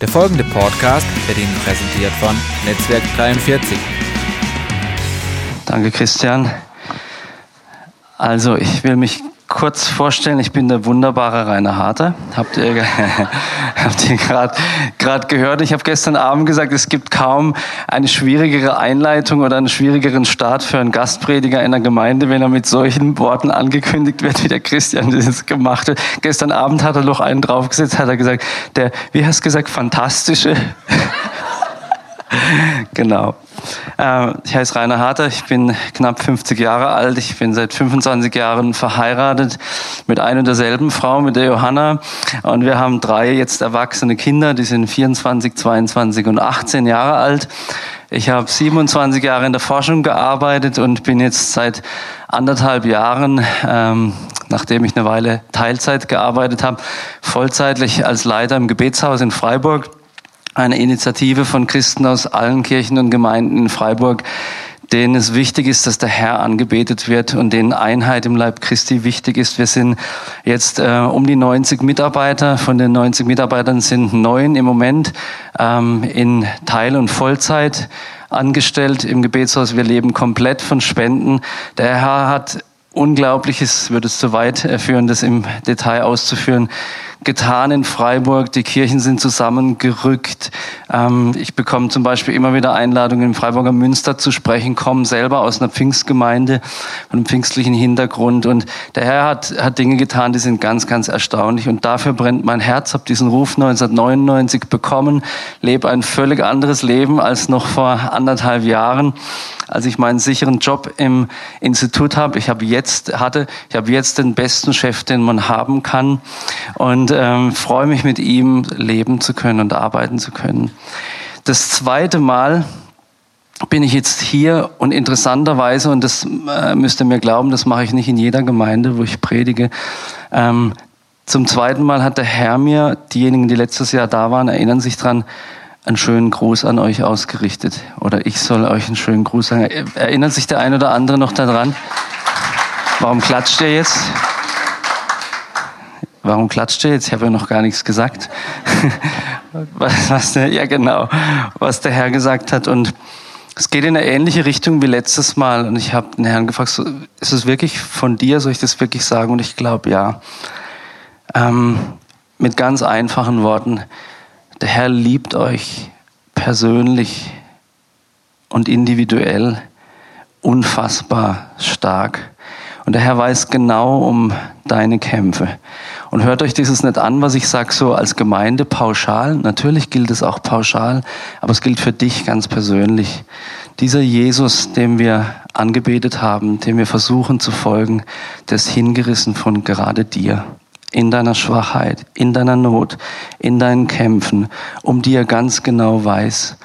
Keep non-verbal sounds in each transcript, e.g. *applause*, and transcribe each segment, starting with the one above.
Der folgende Podcast wird Ihnen präsentiert von Netzwerk 43. Danke, Christian. Also, ich will mich kurz vorstellen, ich bin der wunderbare Rainer Harter. Habt ihr, *laughs* habt ihr gerade gehört? Ich habe gestern Abend gesagt, es gibt kaum eine schwierigere Einleitung oder einen schwierigeren Start für einen Gastprediger in der Gemeinde, wenn er mit solchen Worten angekündigt wird, wie der Christian das gemacht hat. Gestern Abend hat er noch einen draufgesetzt, hat er gesagt, der, wie hast du gesagt, fantastische *laughs* genau. Äh, ich heiße Rainer Harter, ich bin knapp 50 Jahre alt, ich bin seit 25 Jahren verheiratet mit einer und derselben Frau, mit der Johanna. Und wir haben drei jetzt erwachsene Kinder, die sind 24, 22 und 18 Jahre alt. Ich habe 27 Jahre in der Forschung gearbeitet und bin jetzt seit anderthalb Jahren, ähm, nachdem ich eine Weile Teilzeit gearbeitet habe, vollzeitlich als Leiter im Gebetshaus in Freiburg eine Initiative von Christen aus allen Kirchen und Gemeinden in Freiburg, denen es wichtig ist, dass der Herr angebetet wird und denen Einheit im Leib Christi wichtig ist. Wir sind jetzt äh, um die 90 Mitarbeiter. Von den 90 Mitarbeitern sind neun im Moment ähm, in Teil- und Vollzeit angestellt im Gebetshaus. Wir leben komplett von Spenden. Der Herr hat Unglaubliches, würde es zu weit führen, das im Detail auszuführen, getan in Freiburg. Die Kirchen sind zusammengerückt. Ähm, ich bekomme zum Beispiel immer wieder Einladungen im Freiburger Münster zu sprechen, komme selber aus einer Pfingstgemeinde, von einem pfingstlichen Hintergrund. Und der Herr hat, hat Dinge getan, die sind ganz, ganz erstaunlich. Und dafür brennt mein Herz. Habe diesen Ruf 1999 bekommen, lebe ein völlig anderes Leben als noch vor anderthalb Jahren als ich meinen sicheren Job im Institut habe. Ich habe jetzt hatte, ich habe jetzt den besten Chef, den man haben kann. Und ähm, freue mich mit ihm leben zu können und arbeiten zu können. Das zweite Mal bin ich jetzt hier und interessanterweise, und das äh, müsst ihr mir glauben, das mache ich nicht in jeder Gemeinde, wo ich predige, ähm, zum zweiten Mal hat der Herr mir, diejenigen, die letztes Jahr da waren, erinnern sich dran, einen schönen Gruß an euch ausgerichtet. Oder ich soll euch einen schönen Gruß sagen. Erinnert sich der ein oder andere noch daran? Warum klatscht ihr jetzt? Warum klatscht ihr jetzt? Ich habe ja noch gar nichts gesagt. *laughs* was, was ja, genau, was der Herr gesagt hat. Und es geht in eine ähnliche Richtung wie letztes Mal. Und ich habe den Herrn gefragt, ist es wirklich von dir? Soll ich das wirklich sagen? Und ich glaube, ja. Ähm, mit ganz einfachen Worten. Der Herr liebt euch persönlich und individuell unfassbar stark. Und der Herr weiß genau um deine Kämpfe. Und hört euch dieses nicht an, was ich sage, so als Gemeinde pauschal. Natürlich gilt es auch pauschal, aber es gilt für dich ganz persönlich. Dieser Jesus, dem wir angebetet haben, dem wir versuchen zu folgen, der ist hingerissen von gerade dir. In deiner Schwachheit, in deiner Not, in deinen Kämpfen, um die er ganz genau weiß.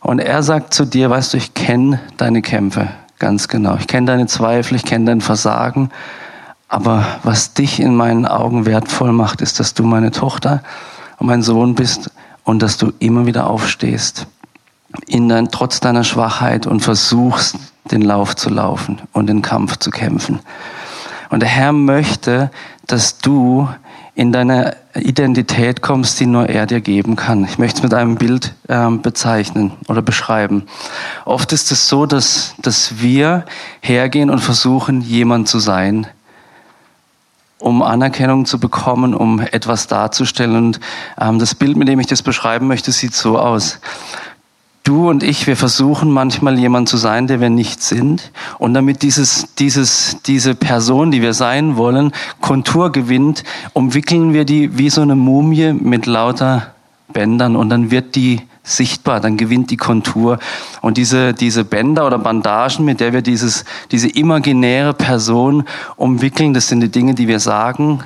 Und er sagt zu dir, weißt du, ich kenne deine Kämpfe ganz genau. Ich kenne deine Zweifel, ich kenne dein Versagen. Aber was dich in meinen Augen wertvoll macht, ist, dass du meine Tochter und mein Sohn bist und dass du immer wieder aufstehst, in dein, trotz deiner Schwachheit und versuchst, den Lauf zu laufen und den Kampf zu kämpfen. Und der Herr möchte, dass du in deine Identität kommst, die nur er dir geben kann. Ich möchte es mit einem Bild ähm, bezeichnen oder beschreiben. Oft ist es so, dass, dass wir hergehen und versuchen, jemand zu sein, um Anerkennung zu bekommen, um etwas darzustellen. Und ähm, das Bild, mit dem ich das beschreiben möchte, sieht so aus. Du und ich, wir versuchen manchmal jemand zu sein, der wir nicht sind. Und damit dieses, dieses, diese Person, die wir sein wollen, Kontur gewinnt, umwickeln wir die wie so eine Mumie mit lauter Bändern und dann wird die sichtbar, dann gewinnt die Kontur. Und diese, diese Bänder oder Bandagen, mit der wir dieses, diese imaginäre Person umwickeln, das sind die Dinge, die wir sagen,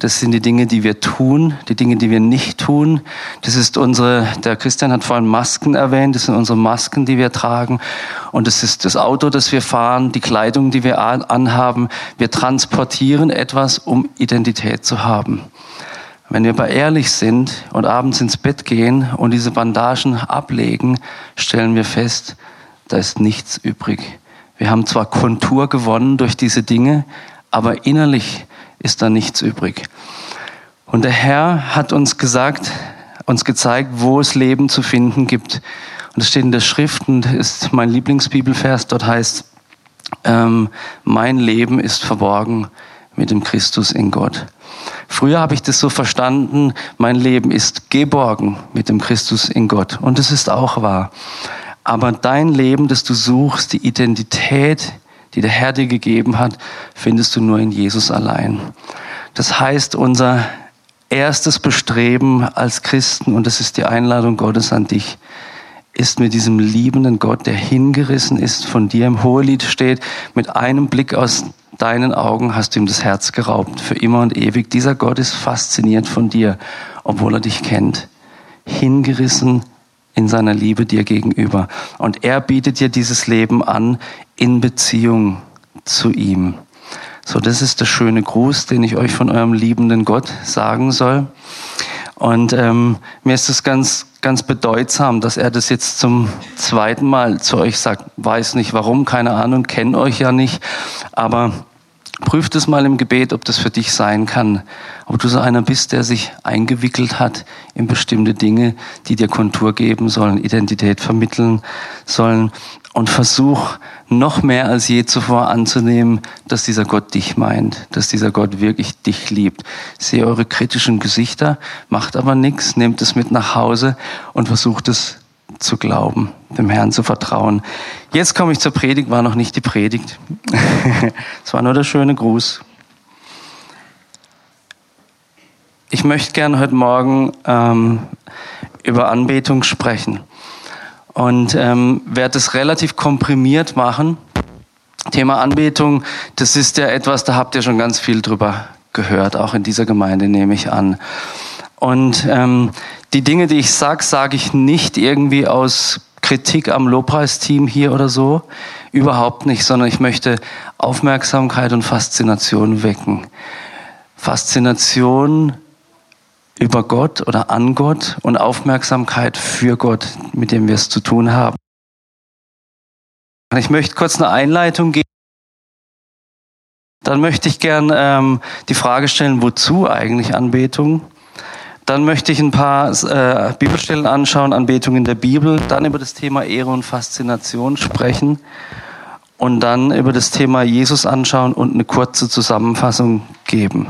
das sind die Dinge, die wir tun, die Dinge, die wir nicht tun. Das ist unsere, der Christian hat vorhin Masken erwähnt, das sind unsere Masken, die wir tragen. Und das ist das Auto, das wir fahren, die Kleidung, die wir anhaben. Wir transportieren etwas, um Identität zu haben. Wenn wir aber ehrlich sind und abends ins Bett gehen und diese Bandagen ablegen, stellen wir fest, da ist nichts übrig. Wir haben zwar Kontur gewonnen durch diese Dinge, aber innerlich ist da nichts übrig. Und der Herr hat uns gesagt, uns gezeigt, wo es Leben zu finden gibt. Und es steht in der Schrift und ist mein Lieblingsbibelvers. Dort heißt, ähm, mein Leben ist verborgen mit dem Christus in Gott. Früher habe ich das so verstanden, mein Leben ist geborgen mit dem Christus in Gott. Und es ist auch wahr. Aber dein Leben, das du suchst, die Identität, die der Herr dir gegeben hat, findest du nur in Jesus allein. Das heißt, unser erstes Bestreben als Christen, und das ist die Einladung Gottes an dich, ist mit diesem liebenden Gott, der hingerissen ist, von dir im Hohelied steht, mit einem Blick aus deinen Augen hast du ihm das Herz geraubt, für immer und ewig. Dieser Gott ist fasziniert von dir, obwohl er dich kennt. Hingerissen in seiner Liebe dir gegenüber. Und er bietet dir dieses Leben an in Beziehung zu ihm. So, das ist der schöne Gruß, den ich euch von eurem liebenden Gott sagen soll. Und ähm, mir ist es ganz, ganz bedeutsam, dass er das jetzt zum zweiten Mal zu euch sagt. Weiß nicht warum, keine Ahnung, kenne euch ja nicht, aber prüft es mal im Gebet, ob das für dich sein kann. Ob du so einer bist, der sich eingewickelt hat in bestimmte Dinge, die dir Kontur geben sollen, Identität vermitteln sollen. Und versuch noch mehr als je zuvor anzunehmen, dass dieser Gott dich meint, dass dieser Gott wirklich dich liebt. Sehe eure kritischen Gesichter, macht aber nichts, nehmt es mit nach Hause und versucht es zu glauben, dem Herrn zu vertrauen. Jetzt komme ich zur Predigt, war noch nicht die Predigt. *laughs* Es war nur der schöne Gruß. Ich möchte gern heute Morgen ähm, über Anbetung sprechen und ähm, werde es relativ komprimiert machen. Thema Anbetung, das ist ja etwas, da habt ihr schon ganz viel drüber gehört, auch in dieser Gemeinde nehme ich an. Und ähm, die Dinge, die ich sage, sage ich nicht irgendwie aus Kritik am Lobpreisteam hier oder so, überhaupt nicht, sondern ich möchte Aufmerksamkeit und Faszination wecken. Faszination über Gott oder an Gott und Aufmerksamkeit für Gott, mit dem wir es zu tun haben. Ich möchte kurz eine Einleitung geben. Dann möchte ich gern ähm, die Frage stellen, wozu eigentlich Anbetung? Dann möchte ich ein paar äh, Bibelstellen anschauen, Anbetung in der Bibel, dann über das Thema Ehre und Faszination sprechen und dann über das Thema Jesus anschauen und eine kurze Zusammenfassung geben.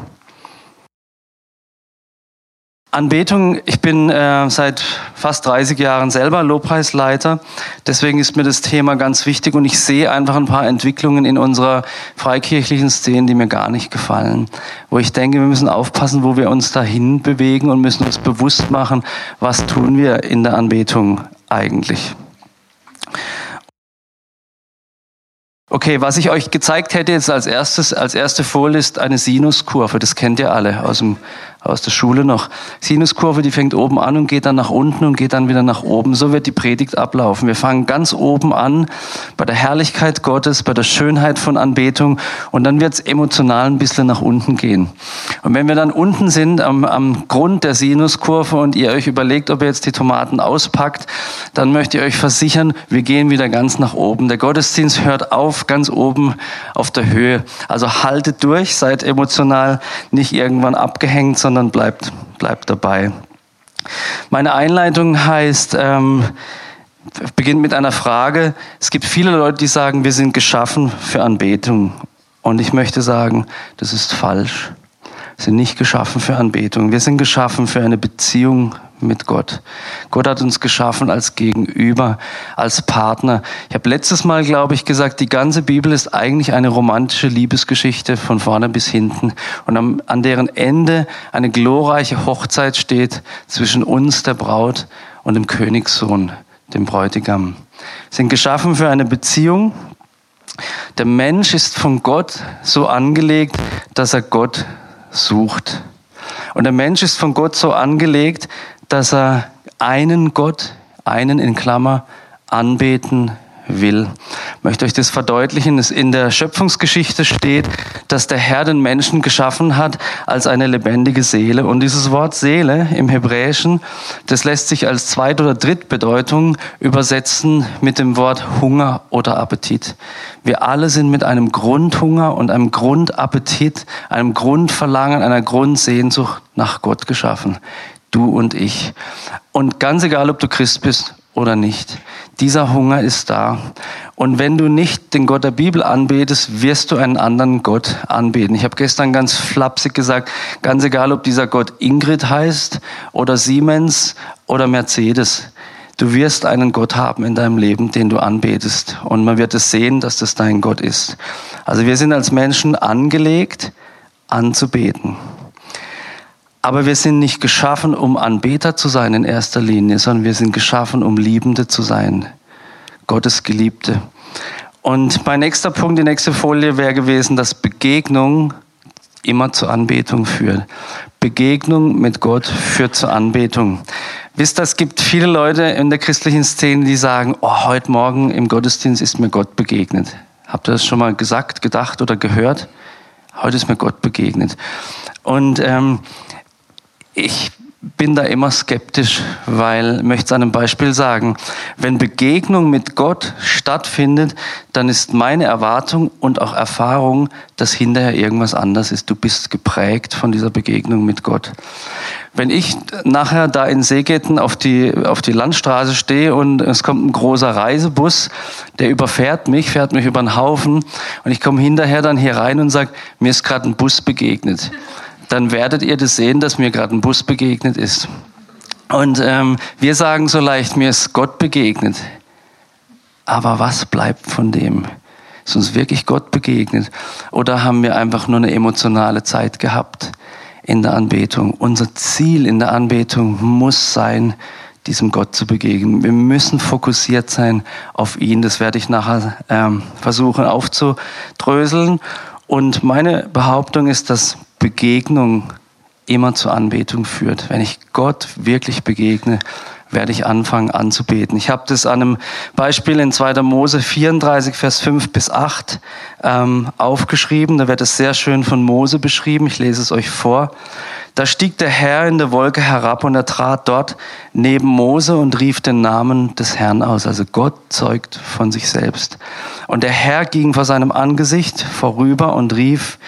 Anbetung, ich bin äh, seit fast 30 Jahren selber Lobpreisleiter, deswegen ist mir das Thema ganz wichtig und ich sehe einfach ein paar Entwicklungen in unserer freikirchlichen Szene, die mir gar nicht gefallen, wo ich denke, wir müssen aufpassen, wo wir uns dahin bewegen und müssen uns bewusst machen, was tun wir in der Anbetung eigentlich. Okay, was ich euch gezeigt hätte jetzt als erstes, als erste Folie ist eine Sinuskurve. Das kennt ihr alle aus dem aus der Schule noch. Sinuskurve, die fängt oben an und geht dann nach unten und geht dann wieder nach oben. So wird die Predigt ablaufen. Wir fangen ganz oben an bei der Herrlichkeit Gottes, bei der Schönheit von Anbetung und dann wird es emotional ein bisschen nach unten gehen. Und wenn wir dann unten sind am, am Grund der Sinuskurve und ihr euch überlegt, ob ihr jetzt die Tomaten auspackt, dann möchte ich euch versichern, wir gehen wieder ganz nach oben. Der Gottesdienst hört auf ganz oben auf der Höhe. Also haltet durch, seid emotional nicht irgendwann abgehängt, sondern sondern bleibt, bleibt dabei. Meine Einleitung heißt, ähm, beginnt mit einer Frage. Es gibt viele Leute, die sagen, wir sind geschaffen für Anbetung. Und ich möchte sagen, das ist falsch. Wir sind nicht geschaffen für Anbetung. Wir sind geschaffen für eine Beziehung mit Gott. Gott hat uns geschaffen als Gegenüber, als Partner. Ich habe letztes Mal, glaube ich, gesagt, die ganze Bibel ist eigentlich eine romantische Liebesgeschichte von vorne bis hinten und am, an deren Ende eine glorreiche Hochzeit steht zwischen uns, der Braut, und dem Königssohn, dem Bräutigam. Wir sind geschaffen für eine Beziehung. Der Mensch ist von Gott so angelegt, dass er Gott sucht. Und der Mensch ist von Gott so angelegt, dass er einen Gott, einen in Klammer, anbeten will. Ich möchte euch das verdeutlichen. Es in der Schöpfungsgeschichte steht, dass der Herr den Menschen geschaffen hat als eine lebendige Seele. Und dieses Wort Seele im Hebräischen, das lässt sich als Zweit- oder Drittbedeutung übersetzen mit dem Wort Hunger oder Appetit. Wir alle sind mit einem Grundhunger und einem Grundappetit, einem Grundverlangen, einer Grundsehnsucht nach Gott geschaffen. Du und ich. Und ganz egal, ob du Christ bist oder nicht, dieser Hunger ist da. Und wenn du nicht den Gott der Bibel anbetest, wirst du einen anderen Gott anbeten. Ich habe gestern ganz flapsig gesagt, ganz egal, ob dieser Gott Ingrid heißt oder Siemens oder Mercedes. Du wirst einen Gott haben in deinem Leben, den du anbetest. Und man wird es sehen, dass das dein Gott ist. Also wir sind als Menschen angelegt, anzubeten. Aber wir sind nicht geschaffen, um Anbeter zu sein in erster Linie, sondern wir sind geschaffen, um Liebende zu sein. Gottes Geliebte. Und mein nächster Punkt, die nächste Folie wäre gewesen, dass Begegnung immer zur Anbetung führt. Begegnung mit Gott führt zur Anbetung. Wisst ihr, es gibt viele Leute in der christlichen Szene, die sagen, oh, heute Morgen im Gottesdienst ist mir Gott begegnet. Habt ihr das schon mal gesagt, gedacht oder gehört? Heute ist mir Gott begegnet. Und ähm, ich bin da immer skeptisch, weil, möchte es an einem Beispiel sagen, wenn Begegnung mit Gott stattfindet, dann ist meine Erwartung und auch Erfahrung, dass hinterher irgendwas anders ist. Du bist geprägt von dieser Begegnung mit Gott. Wenn ich nachher da in Seegetten auf die, auf die Landstraße stehe und es kommt ein großer Reisebus, der überfährt mich, fährt mich über den Haufen und ich komme hinterher dann hier rein und sage, mir ist gerade ein Bus begegnet dann werdet ihr das sehen, dass mir gerade ein Bus begegnet ist. Und ähm, wir sagen so leicht, mir ist Gott begegnet. Aber was bleibt von dem? Ist uns wirklich Gott begegnet? Oder haben wir einfach nur eine emotionale Zeit gehabt in der Anbetung? Unser Ziel in der Anbetung muss sein, diesem Gott zu begegnen. Wir müssen fokussiert sein auf ihn. Das werde ich nachher ähm, versuchen aufzudröseln. Und meine Behauptung ist, dass Begegnung immer zur Anbetung führt. Wenn ich Gott wirklich begegne, werde ich anfangen anzubeten. Ich habe das an einem Beispiel in 2. Mose 34, Vers 5 bis 8 ähm, aufgeschrieben. Da wird es sehr schön von Mose beschrieben. Ich lese es euch vor. Da stieg der Herr in der Wolke herab und er trat dort neben Mose und rief den Namen des Herrn aus. Also Gott zeugt von sich selbst. Und der Herr ging vor seinem Angesicht vorüber und rief,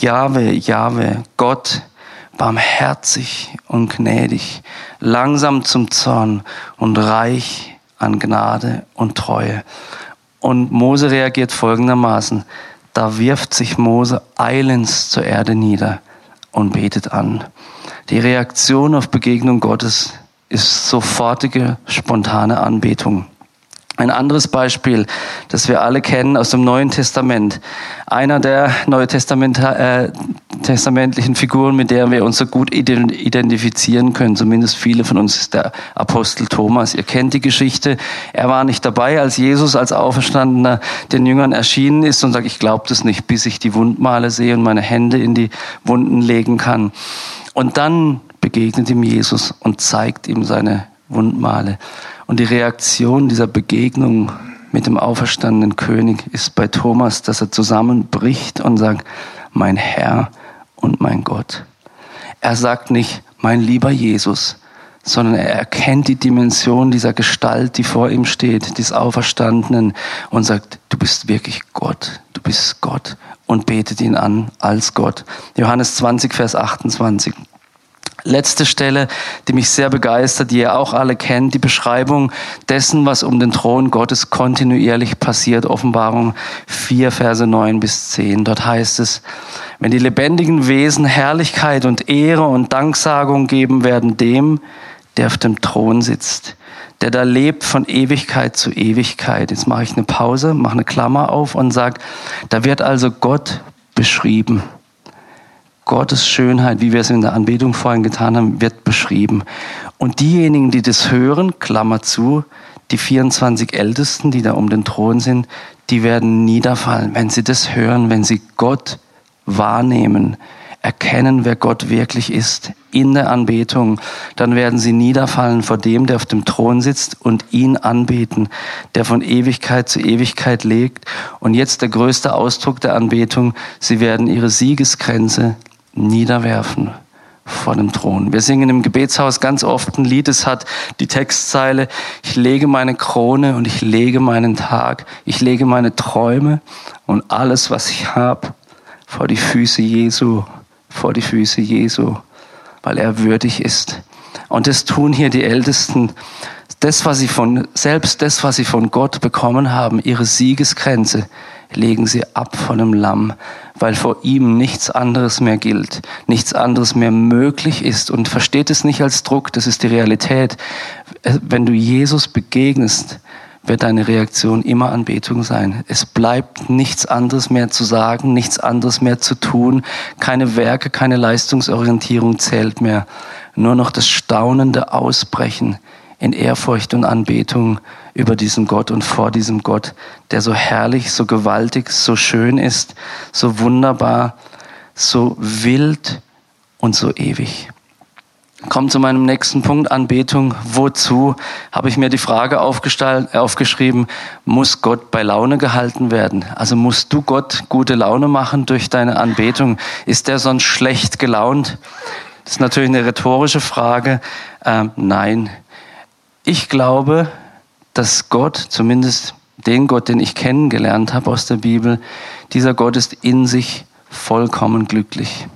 Jahwe, Jahwe, Gott, barmherzig und gnädig, langsam zum Zorn und reich an Gnade und Treue. Und Mose reagiert folgendermaßen. Da wirft sich Mose eilends zur Erde nieder und betet an. Die Reaktion auf Begegnung Gottes ist sofortige, spontane Anbetung. Ein anderes Beispiel, das wir alle kennen aus dem Neuen Testament. Einer der neutestamentlichen äh, Figuren, mit der wir uns so gut identifizieren können, zumindest viele von uns, ist der Apostel Thomas. Ihr kennt die Geschichte. Er war nicht dabei, als Jesus als Auferstandener den Jüngern erschienen ist und sagt, ich glaube das nicht, bis ich die Wundmale sehe und meine Hände in die Wunden legen kann. Und dann begegnet ihm Jesus und zeigt ihm seine Wundmale. Und die Reaktion dieser Begegnung mit dem auferstandenen König ist bei Thomas, dass er zusammenbricht und sagt, mein Herr und mein Gott. Er sagt nicht, mein lieber Jesus, sondern er erkennt die Dimension dieser Gestalt, die vor ihm steht, des Auferstandenen und sagt, du bist wirklich Gott, du bist Gott und betet ihn an als Gott. Johannes 20, Vers 28. Letzte Stelle, die mich sehr begeistert, die ihr auch alle kennt, die Beschreibung dessen, was um den Thron Gottes kontinuierlich passiert. Offenbarung 4, Verse 9 bis 10. Dort heißt es, wenn die lebendigen Wesen Herrlichkeit und Ehre und Danksagung geben werden dem, der auf dem Thron sitzt, der da lebt von Ewigkeit zu Ewigkeit. Jetzt mache ich eine Pause, mache eine Klammer auf und sage, da wird also Gott beschrieben. Gottes Schönheit, wie wir es in der Anbetung vorhin getan haben, wird beschrieben. Und diejenigen, die das hören, Klammer zu, die 24 Ältesten, die da um den Thron sind, die werden niederfallen, wenn sie das hören, wenn sie Gott wahrnehmen, erkennen, wer Gott wirklich ist in der Anbetung, dann werden sie niederfallen vor dem, der auf dem Thron sitzt und ihn anbeten, der von Ewigkeit zu Ewigkeit legt. Und jetzt der größte Ausdruck der Anbetung, sie werden ihre Siegesgrenze niederwerfen vor dem Thron. Wir singen im Gebetshaus ganz oft ein Lied, es hat die Textzeile, ich lege meine Krone und ich lege meinen Tag, ich lege meine Träume und alles, was ich habe, vor die Füße Jesu, vor die Füße Jesu, weil er würdig ist. Und das tun hier die Ältesten. Das, was sie von, selbst das, was sie von Gott bekommen haben, ihre Siegesgrenze, legen sie ab von dem Lamm, weil vor ihm nichts anderes mehr gilt, nichts anderes mehr möglich ist. Und versteht es nicht als Druck, das ist die Realität. Wenn du Jesus begegnest, wird deine Reaktion immer Anbetung sein. Es bleibt nichts anderes mehr zu sagen, nichts anderes mehr zu tun. Keine Werke, keine Leistungsorientierung zählt mehr. Nur noch das staunende Ausbrechen in Ehrfurcht und Anbetung über diesen Gott und vor diesem Gott, der so herrlich, so gewaltig, so schön ist, so wunderbar, so wild und so ewig. Kommt zu meinem nächsten Punkt, Anbetung. Wozu habe ich mir die Frage aufgeschrieben, muss Gott bei Laune gehalten werden? Also musst du Gott gute Laune machen durch deine Anbetung? Ist der sonst schlecht gelaunt? Das ist natürlich eine rhetorische Frage. Ähm, nein. Ich glaube, dass Gott, zumindest den Gott, den ich kennengelernt habe aus der Bibel, dieser Gott ist in sich vollkommen glücklich.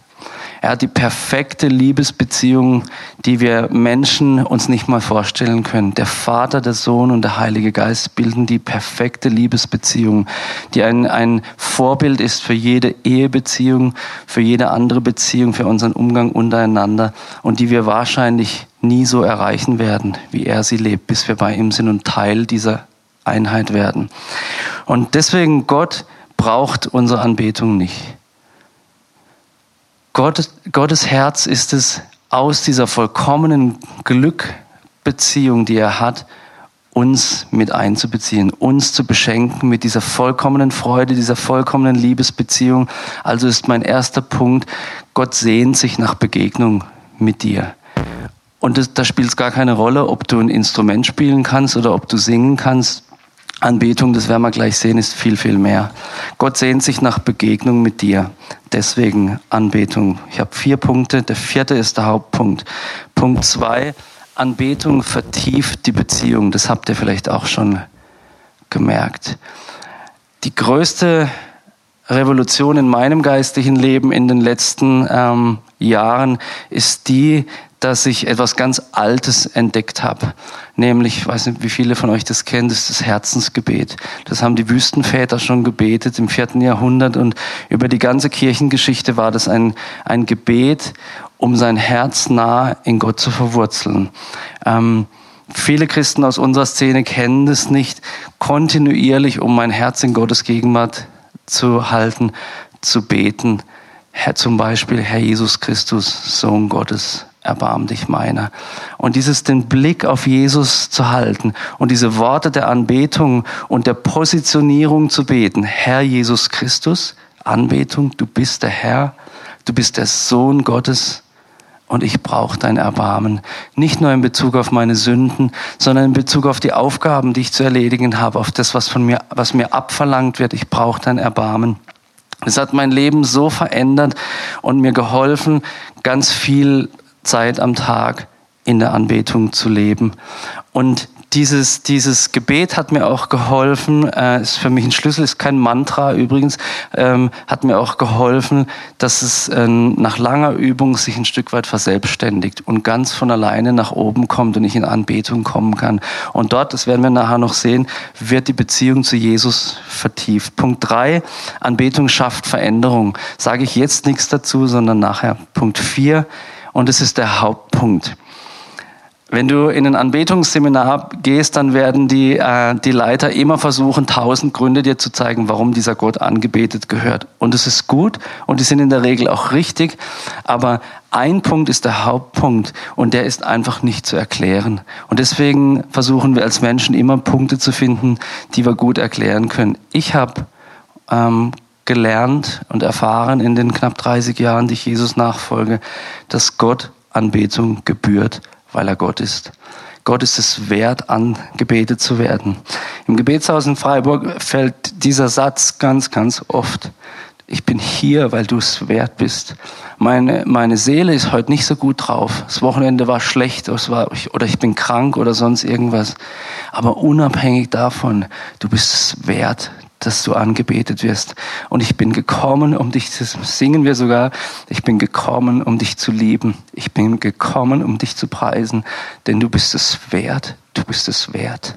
Er hat die perfekte Liebesbeziehung, die wir Menschen uns nicht mal vorstellen können. Der Vater, der Sohn und der Heilige Geist bilden die perfekte Liebesbeziehung, die ein, ein Vorbild ist für jede Ehebeziehung, für jede andere Beziehung, für unseren Umgang untereinander und die wir wahrscheinlich nie so erreichen werden, wie er sie lebt, bis wir bei ihm sind und Teil dieser Einheit werden. Und deswegen, Gott braucht unsere Anbetung nicht. Gott, Gottes Herz ist es, aus dieser vollkommenen Glückbeziehung, die er hat, uns mit einzubeziehen, uns zu beschenken mit dieser vollkommenen Freude, dieser vollkommenen Liebesbeziehung. Also ist mein erster Punkt, Gott sehnt sich nach Begegnung mit dir. Und da spielt es gar keine Rolle, ob du ein Instrument spielen kannst oder ob du singen kannst. Anbetung, das werden wir gleich sehen, ist viel, viel mehr. Gott sehnt sich nach Begegnung mit dir. Deswegen Anbetung. Ich habe vier Punkte. Der vierte ist der Hauptpunkt. Punkt zwei. Anbetung vertieft die Beziehung. Das habt ihr vielleicht auch schon gemerkt. Die größte Revolution in meinem geistlichen Leben in den letzten ähm, Jahren ist die, dass ich etwas ganz Altes entdeckt habe. Nämlich, ich weiß nicht, wie viele von euch das kennen, das ist das Herzensgebet. Das haben die Wüstenväter schon gebetet im vierten Jahrhundert und über die ganze Kirchengeschichte war das ein, ein Gebet, um sein Herz nah in Gott zu verwurzeln. Ähm, viele Christen aus unserer Szene kennen das nicht, kontinuierlich, um mein Herz in Gottes Gegenwart zu halten, zu beten. Herr, zum Beispiel, Herr Jesus Christus, Sohn Gottes, erbarm dich meiner. Und dieses den Blick auf Jesus zu halten und diese Worte der Anbetung und der Positionierung zu beten. Herr Jesus Christus, Anbetung, du bist der Herr, du bist der Sohn Gottes und ich brauche dein Erbarmen. Nicht nur in Bezug auf meine Sünden, sondern in Bezug auf die Aufgaben, die ich zu erledigen habe, auf das, was von mir, was mir abverlangt wird. Ich brauche dein Erbarmen. Es hat mein Leben so verändert und mir geholfen, ganz viel Zeit am Tag in der Anbetung zu leben. Und dieses, dieses Gebet hat mir auch geholfen, äh, ist für mich ein Schlüssel, ist kein Mantra übrigens, ähm, hat mir auch geholfen, dass es äh, nach langer Übung sich ein Stück weit verselbstständigt und ganz von alleine nach oben kommt und ich in Anbetung kommen kann. Und dort, das werden wir nachher noch sehen, wird die Beziehung zu Jesus vertieft. Punkt drei: Anbetung schafft Veränderung. Sage ich jetzt nichts dazu, sondern nachher. Punkt vier: und es ist der Hauptpunkt. Wenn du in ein Anbetungsseminar gehst, dann werden die, äh, die Leiter immer versuchen, tausend Gründe dir zu zeigen, warum dieser Gott angebetet gehört. Und es ist gut und die sind in der Regel auch richtig, aber ein Punkt ist der Hauptpunkt und der ist einfach nicht zu erklären. Und deswegen versuchen wir als Menschen immer Punkte zu finden, die wir gut erklären können. Ich habe ähm, gelernt und erfahren in den knapp 30 Jahren, die ich Jesus nachfolge, dass Gott Anbetung gebührt, weil er Gott ist. Gott ist es wert, angebetet zu werden. Im Gebetshaus in Freiburg fällt dieser Satz ganz, ganz oft. Ich bin hier, weil du es wert bist. Meine, meine Seele ist heute nicht so gut drauf. Das Wochenende war schlecht es war, oder ich bin krank oder sonst irgendwas. Aber unabhängig davon, du bist es wert, dass du angebetet wirst. Und ich bin gekommen, um dich zu singen wir sogar. Ich bin gekommen, um dich zu lieben. Ich bin gekommen, um dich zu preisen, denn du bist es wert. Du bist es wert.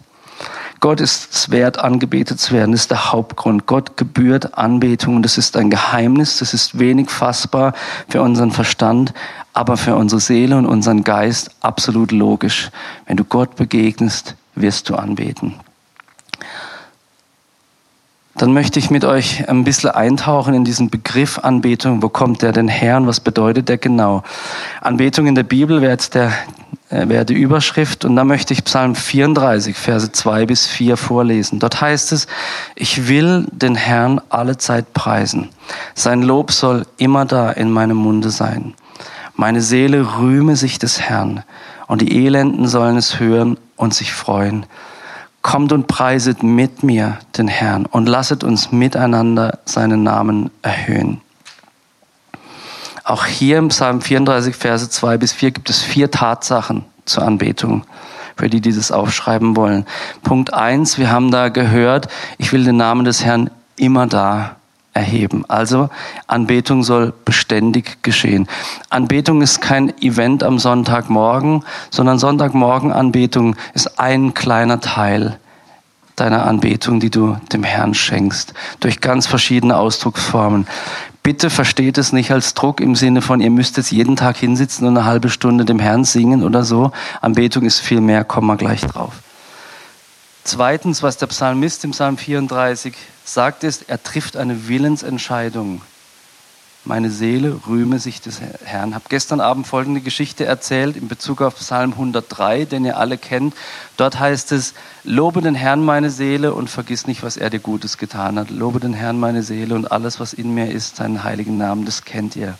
Gott ist es wert, angebetet zu werden. Das ist der Hauptgrund. Gott gebührt Anbetung. Das ist ein Geheimnis. Das ist wenig fassbar für unseren Verstand, aber für unsere Seele und unseren Geist absolut logisch. Wenn du Gott begegnest, wirst du anbeten dann möchte ich mit euch ein bisschen eintauchen in diesen Begriff Anbetung. Wo kommt der denn her und was bedeutet der genau? Anbetung in der Bibel wäre jetzt der, äh, wäre die Überschrift und da möchte ich Psalm 34, Verse 2 bis 4 vorlesen. Dort heißt es, ich will den Herrn alle Zeit preisen. Sein Lob soll immer da in meinem Munde sein. Meine Seele rühme sich des Herrn und die Elenden sollen es hören und sich freuen. Kommt und preiset mit mir den Herrn und lasset uns miteinander seinen Namen erhöhen. Auch hier im Psalm 34, Verse 2 bis 4 gibt es vier Tatsachen zur Anbetung, für die, die das aufschreiben wollen. Punkt 1, wir haben da gehört, ich will den Namen des Herrn immer da erheben. Also Anbetung soll beständig geschehen. Anbetung ist kein Event am Sonntagmorgen, sondern Sonntagmorgen Anbetung ist ein kleiner Teil deiner Anbetung, die du dem Herrn schenkst, durch ganz verschiedene Ausdrucksformen. Bitte versteht es nicht als Druck im Sinne von, ihr müsst jetzt jeden Tag hinsitzen und eine halbe Stunde dem Herrn singen oder so. Anbetung ist viel mehr, kommen wir gleich drauf. Zweitens, was der Psalmist im Psalm 34 sagt, ist, er trifft eine Willensentscheidung. Meine Seele rühme sich des Herrn. Ich habe gestern Abend folgende Geschichte erzählt in Bezug auf Psalm 103, den ihr alle kennt. Dort heißt es, lobe den Herrn meine Seele und vergiss nicht, was er dir Gutes getan hat. Lobe den Herrn meine Seele und alles, was in mir ist, seinen heiligen Namen, das kennt ihr.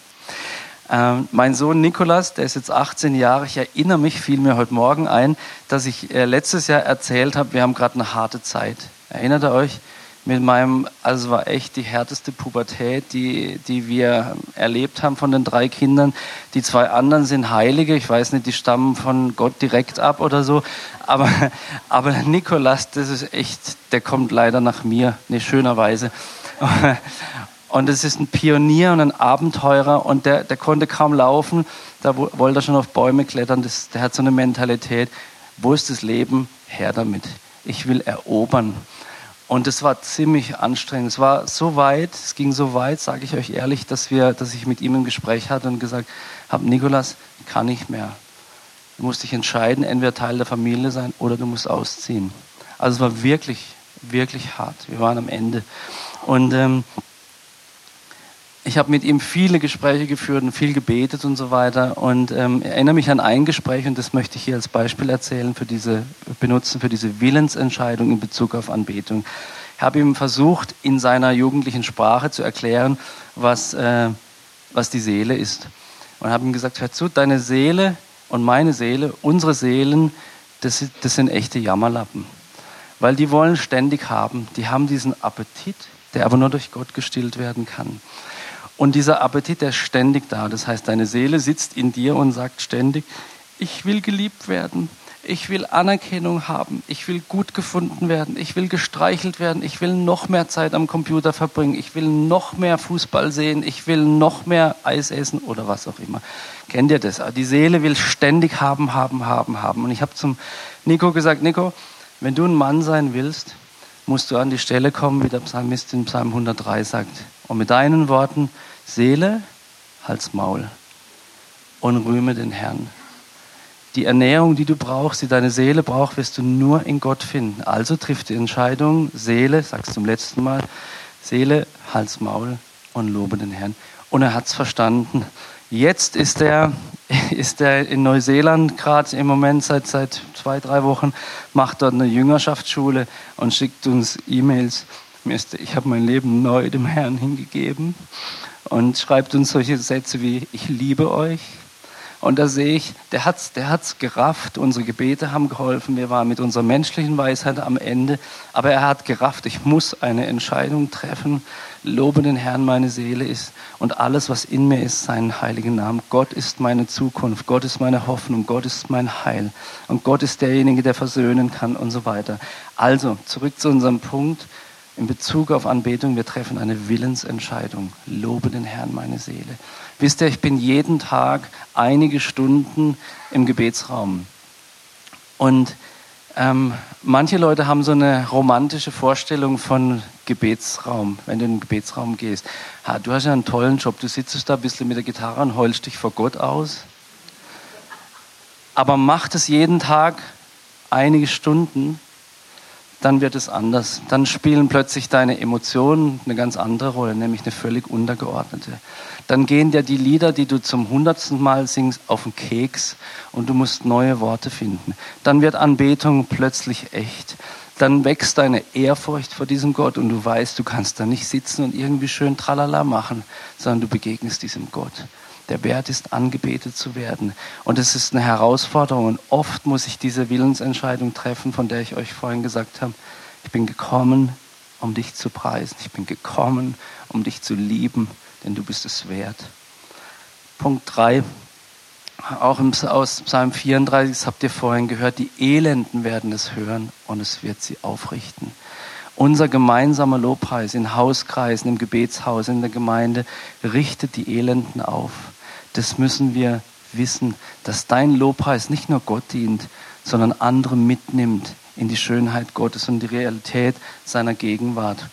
Ähm, mein Sohn Nikolas, der ist jetzt 18 Jahre, ich erinnere mich, fiel mir heute Morgen ein, dass ich äh, letztes Jahr erzählt habe, wir haben gerade eine harte Zeit. Erinnert ihr euch? Mit meinem, also war echt die härteste Pubertät, die, die wir erlebt haben von den drei Kindern. Die zwei anderen sind Heilige, ich weiß nicht, die stammen von Gott direkt ab oder so. Aber, *laughs* aber Nikolas, das ist echt, der kommt leider nach mir, ne, schönerweise. *laughs* Und es ist ein Pionier und ein Abenteurer und der, der konnte kaum laufen, da wollte er schon auf Bäume klettern. Das, der hat so eine Mentalität, wo ist das Leben? Her damit. Ich will erobern. Und es war ziemlich anstrengend. Es war so weit, es ging so weit, sage ich euch ehrlich, dass, wir, dass ich mit ihm ein Gespräch hatte und gesagt habe, Nikolas, kann nicht mehr. Du musst dich entscheiden, entweder Teil der Familie sein oder du musst ausziehen. Also es war wirklich, wirklich hart. Wir waren am Ende. Und ähm, ich habe mit ihm viele Gespräche geführt und viel gebetet und so weiter und ähm, erinnere mich an ein Gespräch und das möchte ich hier als Beispiel erzählen für diese benutzen für diese Willensentscheidung in Bezug auf Anbetung. Ich habe ihm versucht in seiner jugendlichen Sprache zu erklären, was äh, was die Seele ist und habe ihm gesagt: Hör zu, deine Seele und meine Seele, unsere Seelen, das, das sind echte Jammerlappen, weil die wollen ständig haben, die haben diesen Appetit, der aber nur durch Gott gestillt werden kann. Und dieser Appetit, der ist ständig da. Das heißt, deine Seele sitzt in dir und sagt ständig, ich will geliebt werden, ich will Anerkennung haben, ich will gut gefunden werden, ich will gestreichelt werden, ich will noch mehr Zeit am Computer verbringen, ich will noch mehr Fußball sehen, ich will noch mehr Eis essen oder was auch immer. Kennt ihr das? Die Seele will ständig haben, haben, haben, haben. Und ich habe zum Nico gesagt, Nico, wenn du ein Mann sein willst, musst du an die Stelle kommen, wie der Psalmist in Psalm 103 sagt. Und mit deinen Worten, Seele, Hals, Maul und rühme den Herrn. Die Ernährung, die du brauchst, die deine Seele braucht, wirst du nur in Gott finden. Also trifft die Entscheidung, Seele, sagst zum letzten Mal, Seele, Hals, Maul und lobe den Herrn. Und er hat es verstanden. Jetzt ist er, *laughs* ist er in Neuseeland gerade im Moment seit, seit zwei, drei Wochen, macht dort eine Jüngerschaftsschule und schickt uns E-Mails. Ich habe mein Leben neu dem Herrn hingegeben und schreibt uns solche Sätze wie, ich liebe euch, und da sehe ich, der hat's, der hat's gerafft. Unsere Gebete haben geholfen. Wir waren mit unserer menschlichen Weisheit am Ende. Aber er hat gerafft. Ich muss eine Entscheidung treffen. Lobe den Herrn, meine Seele ist. Und alles, was in mir ist, seinen heiligen Namen. Gott ist meine Zukunft. Gott ist meine Hoffnung. Gott ist mein Heil. Und Gott ist derjenige, der versöhnen kann und so weiter. Also, zurück zu unserem Punkt. In Bezug auf Anbetung, wir treffen eine Willensentscheidung. Lobe den Herrn, meine Seele. Wisst ihr, ich bin jeden Tag einige Stunden im Gebetsraum. Und ähm, manche Leute haben so eine romantische Vorstellung von Gebetsraum, wenn du in den Gebetsraum gehst. Ha, du hast ja einen tollen Job, du sitzt da ein bisschen mit der Gitarre und heulst dich vor Gott aus. Aber mach das jeden Tag einige Stunden dann wird es anders. Dann spielen plötzlich deine Emotionen eine ganz andere Rolle, nämlich eine völlig untergeordnete. Dann gehen dir die Lieder, die du zum hundertsten Mal singst, auf den Keks und du musst neue Worte finden. Dann wird Anbetung plötzlich echt. Dann wächst deine Ehrfurcht vor diesem Gott und du weißt, du kannst da nicht sitzen und irgendwie schön tralala machen, sondern du begegnest diesem Gott der wert ist, angebetet zu werden. Und es ist eine Herausforderung. Und oft muss ich diese Willensentscheidung treffen, von der ich euch vorhin gesagt habe. Ich bin gekommen, um dich zu preisen. Ich bin gekommen, um dich zu lieben, denn du bist es wert. Punkt 3. Auch aus Psalm 34, das habt ihr vorhin gehört, die Elenden werden es hören und es wird sie aufrichten. Unser gemeinsamer Lobpreis in Hauskreisen, im Gebetshaus, in der Gemeinde richtet die Elenden auf das müssen wir wissen, dass dein Lobpreis nicht nur Gott dient, sondern andere mitnimmt in die Schönheit Gottes und die Realität seiner Gegenwart.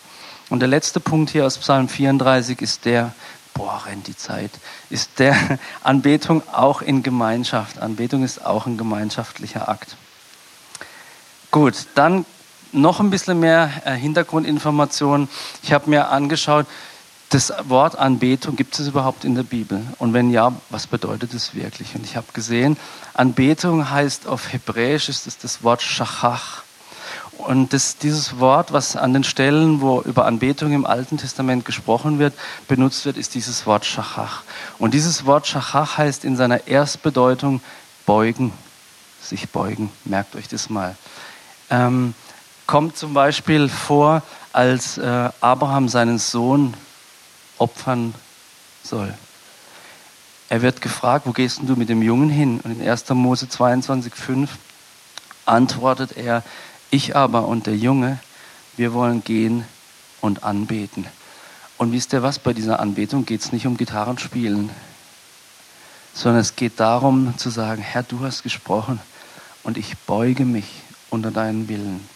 Und der letzte Punkt hier aus Psalm 34 ist der, boah, rennt die Zeit, ist der *laughs* Anbetung auch in Gemeinschaft. Anbetung ist auch ein gemeinschaftlicher Akt. Gut, dann noch ein bisschen mehr äh, Hintergrundinformationen. Ich habe mir angeschaut, das Wort Anbetung gibt es überhaupt in der Bibel? Und wenn ja, was bedeutet es wirklich? Und ich habe gesehen, Anbetung heißt auf Hebräisch ist es das Wort Shachach. Und das, dieses Wort, was an den Stellen, wo über Anbetung im Alten Testament gesprochen wird, benutzt wird, ist dieses Wort Shachach. Und dieses Wort Shachach heißt in seiner Erstbedeutung beugen, sich beugen. Merkt euch das mal. Ähm, kommt zum Beispiel vor, als äh, Abraham seinen Sohn opfern soll. Er wird gefragt, wo gehst du mit dem Jungen hin? Und in 1. Mose 22,5 antwortet er, ich aber und der Junge, wir wollen gehen und anbeten. Und wisst ihr was, bei dieser Anbetung geht es nicht um Gitarrenspielen, sondern es geht darum zu sagen, Herr, du hast gesprochen und ich beuge mich unter deinen Willen.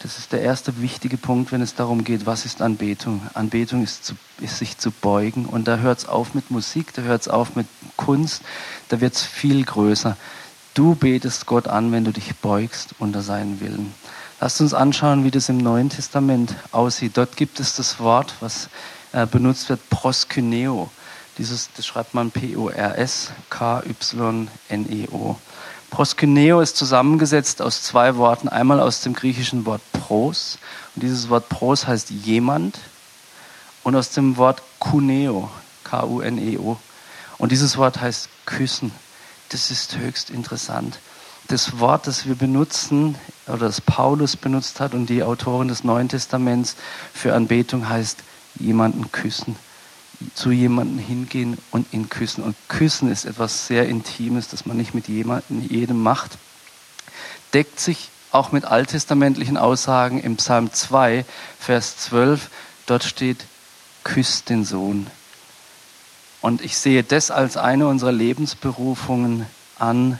Das ist der erste wichtige Punkt, wenn es darum geht, was ist Anbetung. Anbetung ist, zu, ist sich zu beugen. Und da hört es auf mit Musik, da hört es auf mit Kunst, da wird es viel größer. Du betest Gott an, wenn du dich beugst unter seinen Willen. Lasst uns anschauen, wie das im Neuen Testament aussieht. Dort gibt es das Wort, was äh, benutzt wird, proskyneo. Dieses, das schreibt man P-O-R-S-K-Y-N-E-O. Proskyneo ist zusammengesetzt aus zwei Worten. Einmal aus dem griechischen Wort pros. Und dieses Wort pros heißt jemand. Und aus dem Wort kuneo, K-U-N-E-O. Und dieses Wort heißt küssen. Das ist höchst interessant. Das Wort, das wir benutzen, oder das Paulus benutzt hat und die Autorin des Neuen Testaments für Anbetung heißt jemanden küssen zu jemandem hingehen und ihn küssen. Und küssen ist etwas sehr Intimes, das man nicht mit jedem macht. Deckt sich auch mit alttestamentlichen Aussagen im Psalm 2, Vers 12. Dort steht, küsst den Sohn. Und ich sehe das als eine unserer Lebensberufungen an,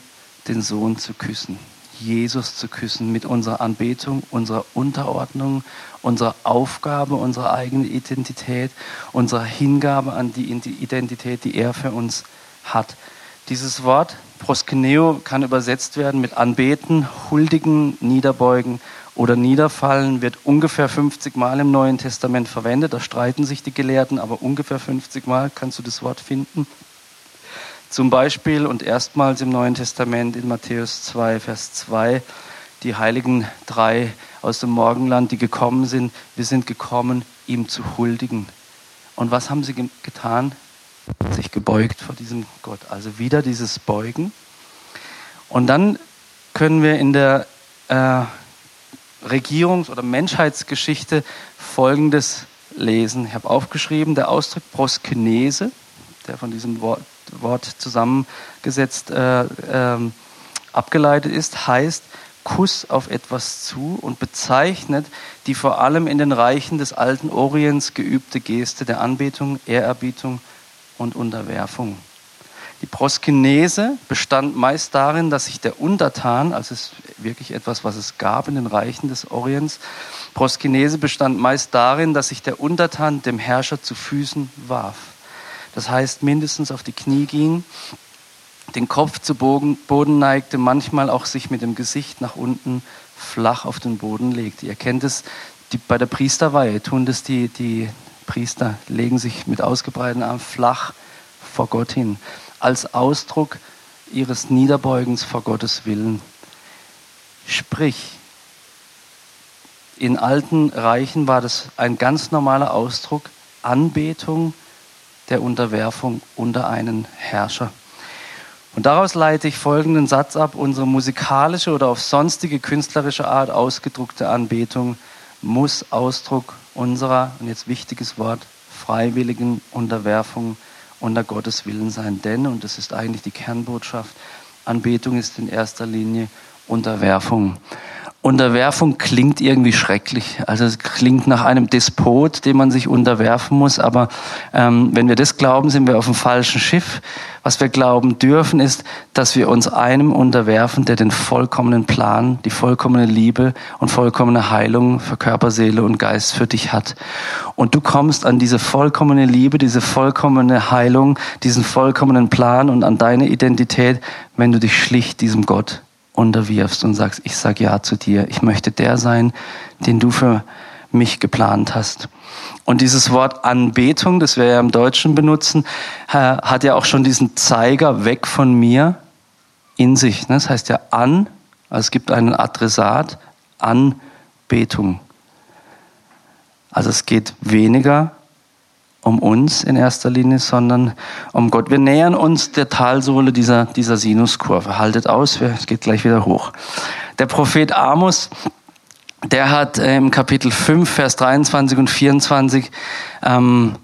den Sohn zu küssen. Jesus zu küssen mit unserer Anbetung, unserer Unterordnung, unserer Aufgabe, unserer eigenen Identität, unserer Hingabe an die Identität, die er für uns hat. Dieses Wort proskeneo kann übersetzt werden mit anbeten, huldigen, niederbeugen oder niederfallen, wird ungefähr 50 Mal im Neuen Testament verwendet. Da streiten sich die Gelehrten, aber ungefähr 50 Mal kannst du das Wort finden. Zum Beispiel und erstmals im Neuen Testament in Matthäus 2, Vers 2, die heiligen drei aus dem Morgenland, die gekommen sind, wir sind gekommen, ihm zu huldigen. Und was haben sie getan? Sich gebeugt vor diesem Gott. Also wieder dieses Beugen. Und dann können wir in der äh, Regierungs- oder Menschheitsgeschichte Folgendes lesen. Ich habe aufgeschrieben, der Ausdruck Proskenese, der von diesem Wort Wort zusammengesetzt äh, äh, abgeleitet ist, heißt Kuss auf etwas zu und bezeichnet die vor allem in den Reichen des alten Orients geübte Geste der Anbetung, Ehrerbietung und Unterwerfung. Die Proskinese bestand meist darin, dass sich der Untertan, also es ist wirklich etwas, was es gab in den Reichen des Orients, Proskinese bestand meist darin, dass sich der Untertan dem Herrscher zu Füßen warf. Das heißt, mindestens auf die Knie ging, den Kopf zu Boden neigte, manchmal auch sich mit dem Gesicht nach unten flach auf den Boden legte. Ihr kennt es die, bei der Priesterweihe, tun das die, die Priester, legen sich mit ausgebreiteten Armen flach vor Gott hin als Ausdruck ihres Niederbeugens vor Gottes Willen. Sprich, in alten Reichen war das ein ganz normaler Ausdruck, Anbetung der Unterwerfung unter einen Herrscher. Und daraus leite ich folgenden Satz ab. Unsere musikalische oder auf sonstige künstlerische Art ausgedruckte Anbetung muss Ausdruck unserer, und jetzt wichtiges Wort, freiwilligen Unterwerfung unter Gottes Willen sein. Denn, und das ist eigentlich die Kernbotschaft, Anbetung ist in erster Linie Unterwerfung. Unterwerfung klingt irgendwie schrecklich. Also es klingt nach einem Despot, dem man sich unterwerfen muss. Aber ähm, wenn wir das glauben, sind wir auf dem falschen Schiff. Was wir glauben dürfen, ist, dass wir uns einem unterwerfen, der den vollkommenen Plan, die vollkommene Liebe und vollkommene Heilung für Körper, Seele und Geist für dich hat. Und du kommst an diese vollkommene Liebe, diese vollkommene Heilung, diesen vollkommenen Plan und an deine Identität, wenn du dich schlicht diesem Gott unterwirfst und sagst, ich sag ja zu dir, ich möchte der sein, den du für mich geplant hast. Und dieses Wort Anbetung, das wir ja im Deutschen benutzen, hat ja auch schon diesen Zeiger weg von mir in sich. Ne? Das heißt ja an, also es gibt einen Adressat, Anbetung. Also es geht weniger um uns in erster Linie, sondern um Gott. Wir nähern uns der Talsohle dieser, dieser Sinuskurve. Haltet aus, es geht gleich wieder hoch. Der Prophet Amos, der hat äh, im Kapitel 5, Vers 23 und 24 ähm,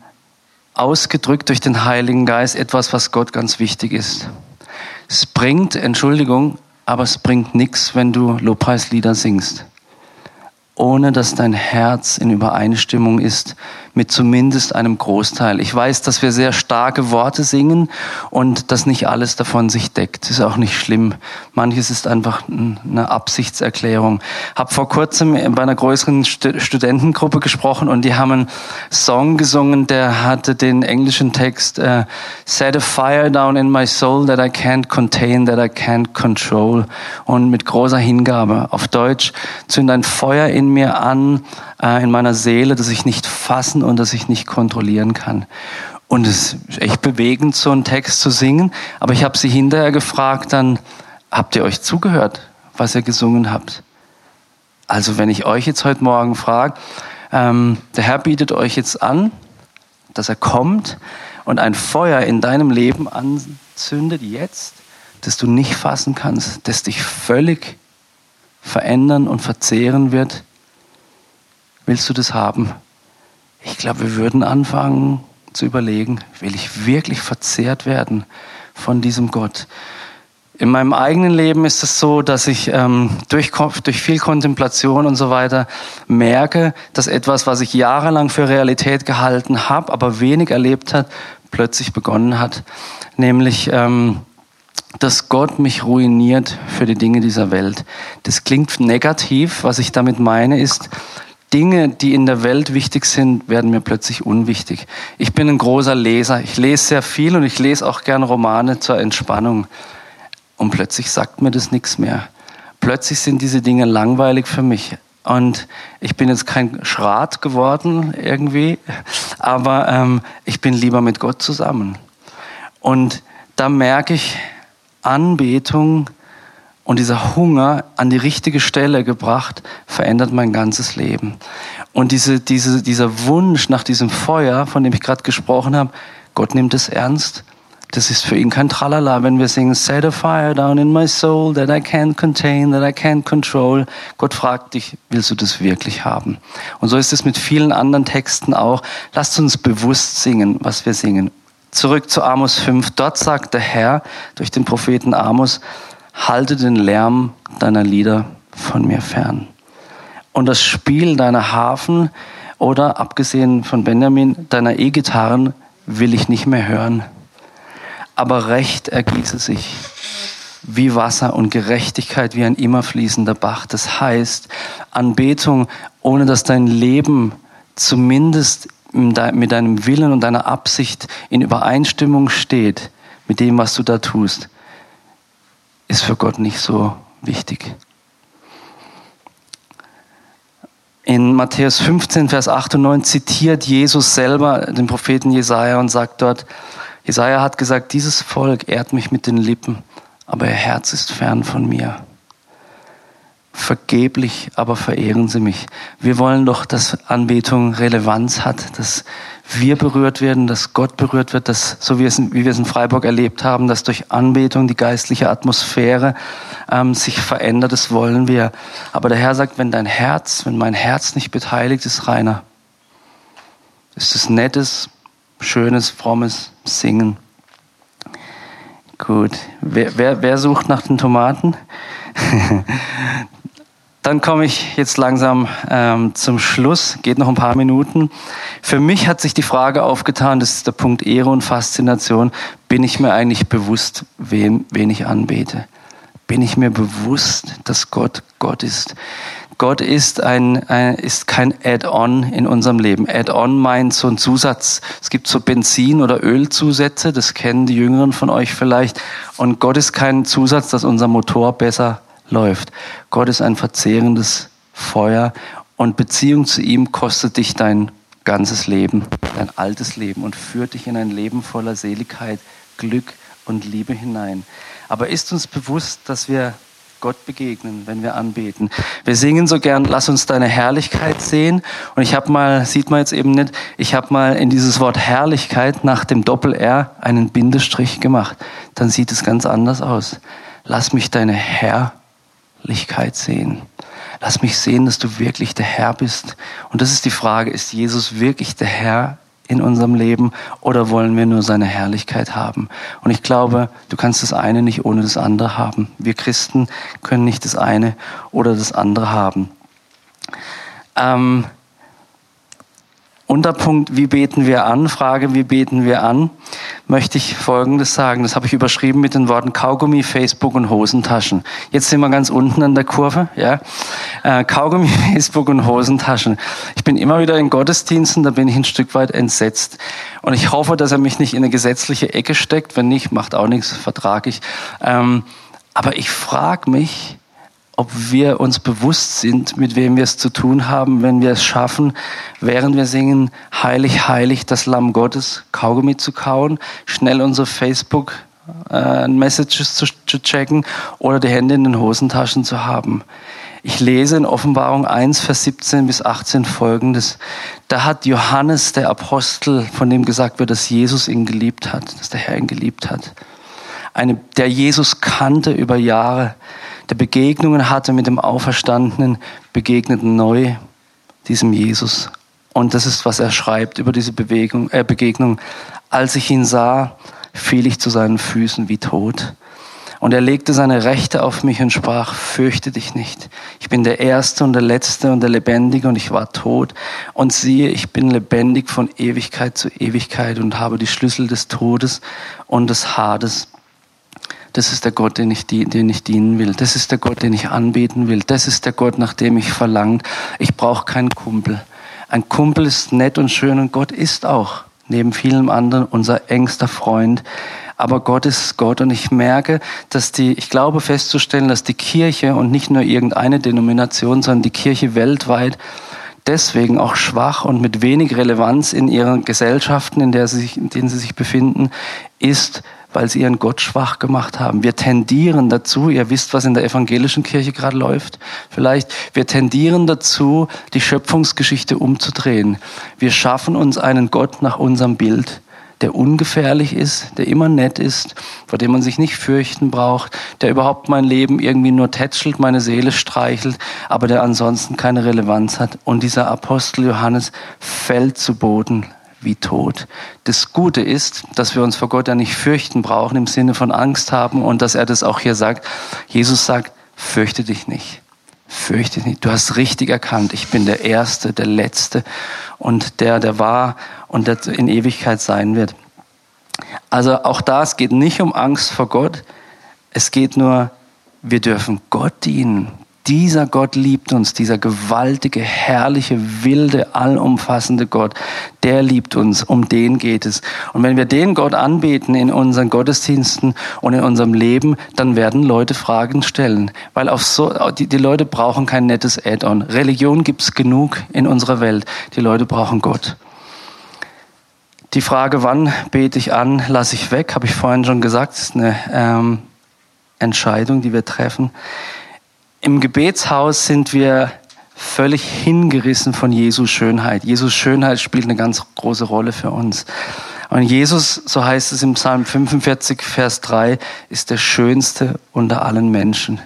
ausgedrückt durch den Heiligen Geist etwas, was Gott ganz wichtig ist. Es bringt, Entschuldigung, aber es bringt nichts, wenn du Lobpreislieder singst ohne dass dein Herz in Übereinstimmung ist mit zumindest einem Großteil. Ich weiß, dass wir sehr starke Worte singen und dass nicht alles davon sich deckt. Ist auch nicht schlimm. Manches ist einfach eine Absichtserklärung. Hab vor kurzem bei einer größeren Studentengruppe gesprochen und die haben einen Song gesungen, der hatte den englischen Text uh, Set a fire down in my soul that I can't contain, that I can't control und mit großer Hingabe. Auf Deutsch zünd ein Feuer in mir an, äh, in meiner Seele, das ich nicht fassen und das ich nicht kontrollieren kann. Und es ist echt bewegend, so einen Text zu singen. Aber ich habe sie hinterher gefragt, dann habt ihr euch zugehört, was ihr gesungen habt? Also wenn ich euch jetzt heute Morgen frage, ähm, der Herr bietet euch jetzt an, dass er kommt und ein Feuer in deinem Leben anzündet jetzt, das du nicht fassen kannst, das dich völlig verändern und verzehren wird. Willst du das haben? Ich glaube, wir würden anfangen zu überlegen, will ich wirklich verzehrt werden von diesem Gott? In meinem eigenen Leben ist es so, dass ich ähm, durch, durch viel Kontemplation und so weiter merke, dass etwas, was ich jahrelang für Realität gehalten habe, aber wenig erlebt hat, plötzlich begonnen hat. Nämlich, ähm, dass Gott mich ruiniert für die Dinge dieser Welt. Das klingt negativ. Was ich damit meine, ist, Dinge, die in der Welt wichtig sind, werden mir plötzlich unwichtig. Ich bin ein großer Leser. Ich lese sehr viel und ich lese auch gern Romane zur Entspannung. Und plötzlich sagt mir das nichts mehr. Plötzlich sind diese Dinge langweilig für mich. Und ich bin jetzt kein Schrat geworden irgendwie, aber ähm, ich bin lieber mit Gott zusammen. Und da merke ich, Anbetung und dieser Hunger an die richtige Stelle gebracht, verändert mein ganzes Leben. Und diese, diese, dieser Wunsch nach diesem Feuer, von dem ich gerade gesprochen habe, Gott nimmt es ernst. Das ist für ihn kein Tralala, wenn wir singen, set a fire down in my soul that I can't contain, that I can't control. Gott fragt dich, willst du das wirklich haben? Und so ist es mit vielen anderen Texten auch. Lasst uns bewusst singen, was wir singen. Zurück zu Amos 5. Dort sagt der Herr durch den Propheten Amos, halte den Lärm deiner Lieder von mir fern. Und das Spiel deiner Hafen oder abgesehen von Benjamin, deiner E-Gitarren will ich nicht mehr hören. Aber Recht ergieße sich wie Wasser und Gerechtigkeit wie ein immer fließender Bach. Das heißt, Anbetung, ohne dass dein Leben zumindest mit deinem Willen und deiner Absicht in Übereinstimmung steht mit dem, was du da tust, ist für Gott nicht so wichtig. In Matthäus 15, Vers 8 und 9 zitiert Jesus selber den Propheten Jesaja und sagt dort, Jesaja hat gesagt, dieses Volk ehrt mich mit den Lippen, aber ihr Herz ist fern von mir. Vergeblich, aber verehren sie mich. Wir wollen doch, dass Anbetung Relevanz hat, dass wir berührt werden, dass Gott berührt wird, dass, so wie, es, wie wir es in Freiburg erlebt haben, dass durch Anbetung die geistliche Atmosphäre ähm, sich verändert, das wollen wir. Aber der Herr sagt, wenn dein Herz, wenn mein Herz nicht beteiligt ist, Rainer, ist es nettes, schönes, frommes Singen. Gut, wer, wer, wer sucht nach den Tomaten? *laughs* Dann komme ich jetzt langsam ähm, zum Schluss, geht noch ein paar Minuten. Für mich hat sich die Frage aufgetan, das ist der Punkt Ehre und Faszination, bin ich mir eigentlich bewusst, wem, wen ich anbete? Bin ich mir bewusst, dass Gott Gott ist? Gott ist, ein, ein ist kein Add-on in unserem Leben. Add-on meint so ein Zusatz. Es gibt so Benzin- oder Ölzusätze, das kennen die Jüngeren von euch vielleicht. Und Gott ist kein Zusatz, dass unser Motor besser läuft. Gott ist ein verzehrendes Feuer und Beziehung zu ihm kostet dich dein ganzes Leben, dein altes Leben und führt dich in ein Leben voller Seligkeit, Glück und Liebe hinein. Aber ist uns bewusst, dass wir Gott begegnen, wenn wir anbeten. Wir singen so gern, lass uns deine Herrlichkeit sehen. Und ich habe mal, sieht man jetzt eben nicht, ich habe mal in dieses Wort Herrlichkeit nach dem Doppel-R einen Bindestrich gemacht. Dann sieht es ganz anders aus. Lass mich deine Herrlichkeit Herrlichkeit sehen. Lass mich sehen, dass du wirklich der Herr bist. Und das ist die Frage, ist Jesus wirklich der Herr in unserem Leben oder wollen wir nur seine Herrlichkeit haben? Und ich glaube, du kannst das eine nicht ohne das andere haben. Wir Christen können nicht das eine oder das andere haben. Ähm, Unterpunkt, wie beten wir an? Frage, wie beten wir an? Möchte ich Folgendes sagen. Das habe ich überschrieben mit den Worten Kaugummi, Facebook und Hosentaschen. Jetzt sind wir ganz unten an der Kurve. Ja? Äh, Kaugummi, *laughs* Facebook und Hosentaschen. Ich bin immer wieder in Gottesdiensten, da bin ich ein Stück weit entsetzt. Und ich hoffe, dass er mich nicht in eine gesetzliche Ecke steckt. Wenn nicht, macht auch nichts, vertrage ich. Ähm, aber ich frage mich, ob wir uns bewusst sind, mit wem wir es zu tun haben, wenn wir es schaffen, während wir singen, heilig, heilig, das Lamm Gottes, Kaugummi zu kauen, schnell unsere Facebook äh, Messages zu, zu checken oder die Hände in den Hosentaschen zu haben. Ich lese in Offenbarung 1, Vers 17 bis 18 folgendes. Da hat Johannes, der Apostel, von dem gesagt wird, dass Jesus ihn geliebt hat, dass der Herr ihn geliebt hat. Eine, der Jesus kannte über Jahre, der Begegnungen hatte mit dem Auferstandenen, begegnet neu diesem Jesus. Und das ist, was er schreibt über diese Bewegung, äh, Begegnung. Als ich ihn sah, fiel ich zu seinen Füßen wie tot. Und er legte seine Rechte auf mich und sprach, fürchte dich nicht. Ich bin der Erste und der Letzte und der Lebendige und ich war tot. Und siehe, ich bin lebendig von Ewigkeit zu Ewigkeit und habe die Schlüssel des Todes und des Hades das ist der Gott, den ich, den ich dienen will. Das ist der Gott, den ich anbeten will. Das ist der Gott, nach dem ich verlangt. Ich brauche keinen Kumpel. Ein Kumpel ist nett und schön und Gott ist auch neben vielen anderen unser engster Freund. Aber Gott ist Gott und ich merke, dass die, ich glaube festzustellen, dass die Kirche und nicht nur irgendeine Denomination, sondern die Kirche weltweit deswegen auch schwach und mit wenig Relevanz in ihren Gesellschaften, in, der sie sich, in denen sie sich befinden, ist, weil sie ihren Gott schwach gemacht haben. Wir tendieren dazu, ihr wisst, was in der evangelischen Kirche gerade läuft, vielleicht, wir tendieren dazu, die Schöpfungsgeschichte umzudrehen. Wir schaffen uns einen Gott nach unserem Bild, der ungefährlich ist, der immer nett ist, vor dem man sich nicht fürchten braucht, der überhaupt mein Leben irgendwie nur tätschelt, meine Seele streichelt, aber der ansonsten keine Relevanz hat. Und dieser Apostel Johannes fällt zu Boden, wie tot. Das Gute ist, dass wir uns vor Gott ja nicht fürchten brauchen im Sinne von Angst haben und dass er das auch hier sagt. Jesus sagt, fürchte dich nicht. fürchte dich nicht. Du hast richtig erkannt, ich bin der Erste, der Letzte und der, der war und der in Ewigkeit sein wird. Also auch da, es geht nicht um Angst vor Gott, es geht nur, wir dürfen Gott dienen. Dieser Gott liebt uns, dieser gewaltige, herrliche, wilde, allumfassende Gott, der liebt uns, um den geht es. Und wenn wir den Gott anbeten in unseren Gottesdiensten und in unserem Leben, dann werden Leute Fragen stellen, weil auf so, die, die Leute brauchen kein nettes Add-on. Religion gibt's genug in unserer Welt. Die Leute brauchen Gott. Die Frage, wann bete ich an, lasse ich weg, habe ich vorhin schon gesagt, ist eine ähm, Entscheidung, die wir treffen. Im Gebetshaus sind wir völlig hingerissen von Jesus Schönheit. Jesus Schönheit spielt eine ganz große Rolle für uns. Und Jesus, so heißt es im Psalm 45, Vers 3, ist der Schönste unter allen Menschen.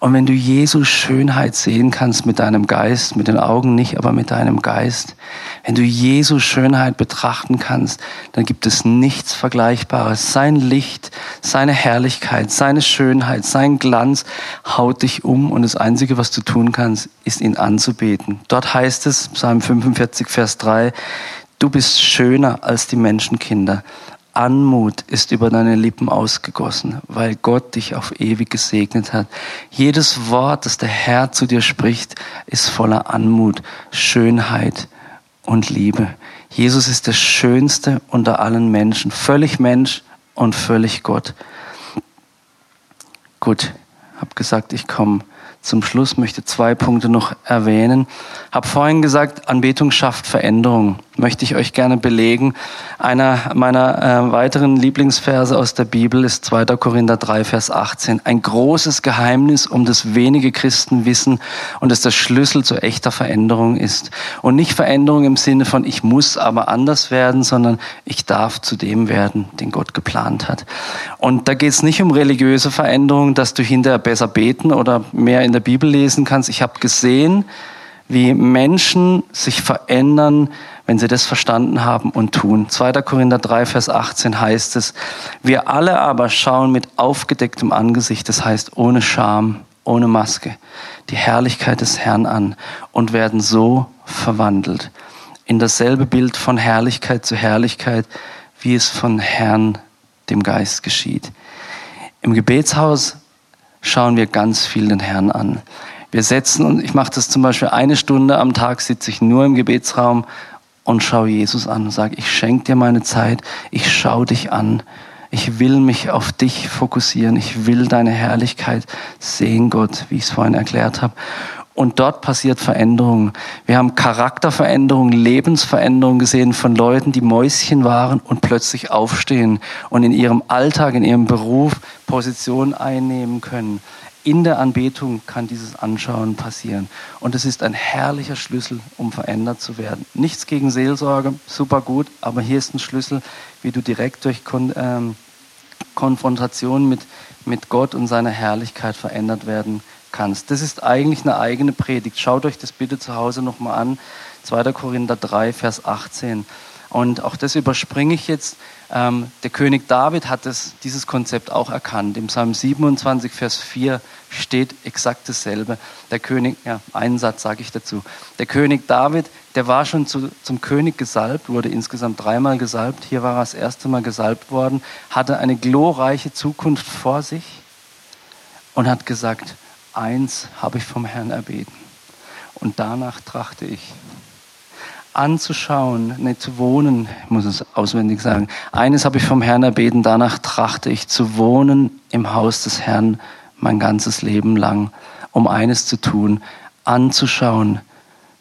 Und wenn du Jesus Schönheit sehen kannst mit deinem Geist, mit den Augen nicht, aber mit deinem Geist, wenn du Jesus Schönheit betrachten kannst, dann gibt es nichts Vergleichbares. Sein Licht, seine Herrlichkeit, seine Schönheit, sein Glanz haut dich um und das Einzige, was du tun kannst, ist ihn anzubeten. Dort heißt es, Psalm 45, Vers 3, du bist schöner als die Menschenkinder Anmut ist über deine Lippen ausgegossen, weil Gott dich auf ewig gesegnet hat. Jedes Wort, das der Herr zu dir spricht, ist voller Anmut, Schönheit und Liebe. Jesus ist der Schönste unter allen Menschen, völlig Mensch und völlig Gott. Gut, hab gesagt, ich komme zum Schluss, möchte zwei Punkte noch erwähnen. Hab vorhin gesagt, Anbetung schafft Veränderung möchte ich euch gerne belegen. Einer meiner äh, weiteren Lieblingsverse aus der Bibel ist 2. Korinther 3, Vers 18. Ein großes Geheimnis, um das wenige Christen wissen und das der Schlüssel zu echter Veränderung ist. Und nicht Veränderung im Sinne von ich muss aber anders werden, sondern ich darf zu dem werden, den Gott geplant hat. Und da geht es nicht um religiöse Veränderung, dass du hinterher besser beten oder mehr in der Bibel lesen kannst. Ich habe gesehen, wie Menschen sich verändern, wenn sie das verstanden haben und tun. 2. Korinther 3, Vers 18 heißt es, wir alle aber schauen mit aufgedecktem Angesicht, das heißt ohne Scham, ohne Maske, die Herrlichkeit des Herrn an und werden so verwandelt in dasselbe Bild von Herrlichkeit zu Herrlichkeit, wie es von Herrn, dem Geist geschieht. Im Gebetshaus schauen wir ganz viel den Herrn an. Wir setzen, und ich mache das zum Beispiel eine Stunde am Tag, sitze ich nur im Gebetsraum und schau Jesus an und sag, ich schenke dir meine Zeit, ich schau dich an, ich will mich auf dich fokussieren, ich will deine Herrlichkeit sehen, Gott, wie ich es vorhin erklärt habe. Und dort passiert Veränderung. Wir haben Charakterveränderung, Lebensveränderung gesehen von Leuten, die Mäuschen waren und plötzlich aufstehen und in ihrem Alltag, in ihrem Beruf Position einnehmen können in der Anbetung kann dieses Anschauen passieren. Und es ist ein herrlicher Schlüssel, um verändert zu werden. Nichts gegen Seelsorge, super gut, aber hier ist ein Schlüssel, wie du direkt durch Kon ähm, Konfrontation mit, mit Gott und seiner Herrlichkeit verändert werden kannst. Das ist eigentlich eine eigene Predigt. Schaut euch das bitte zu Hause nochmal an. 2. Korinther 3, Vers 18. Und auch das überspringe ich jetzt. Ähm, der König David hat das, dieses Konzept auch erkannt. Im Psalm 27, Vers 4 steht exakt dasselbe. Der König, ja, einen Satz sage ich dazu. Der König David, der war schon zu, zum König gesalbt, wurde insgesamt dreimal gesalbt. Hier war er das erste Mal gesalbt worden, hatte eine glorreiche Zukunft vor sich und hat gesagt, eins habe ich vom Herrn erbeten. Und danach trachte ich anzuschauen, nicht zu wohnen, ich muss es auswendig sagen. Eines habe ich vom Herrn erbeten, danach trachte ich zu wohnen im Haus des Herrn mein ganzes Leben lang, um eines zu tun, anzuschauen,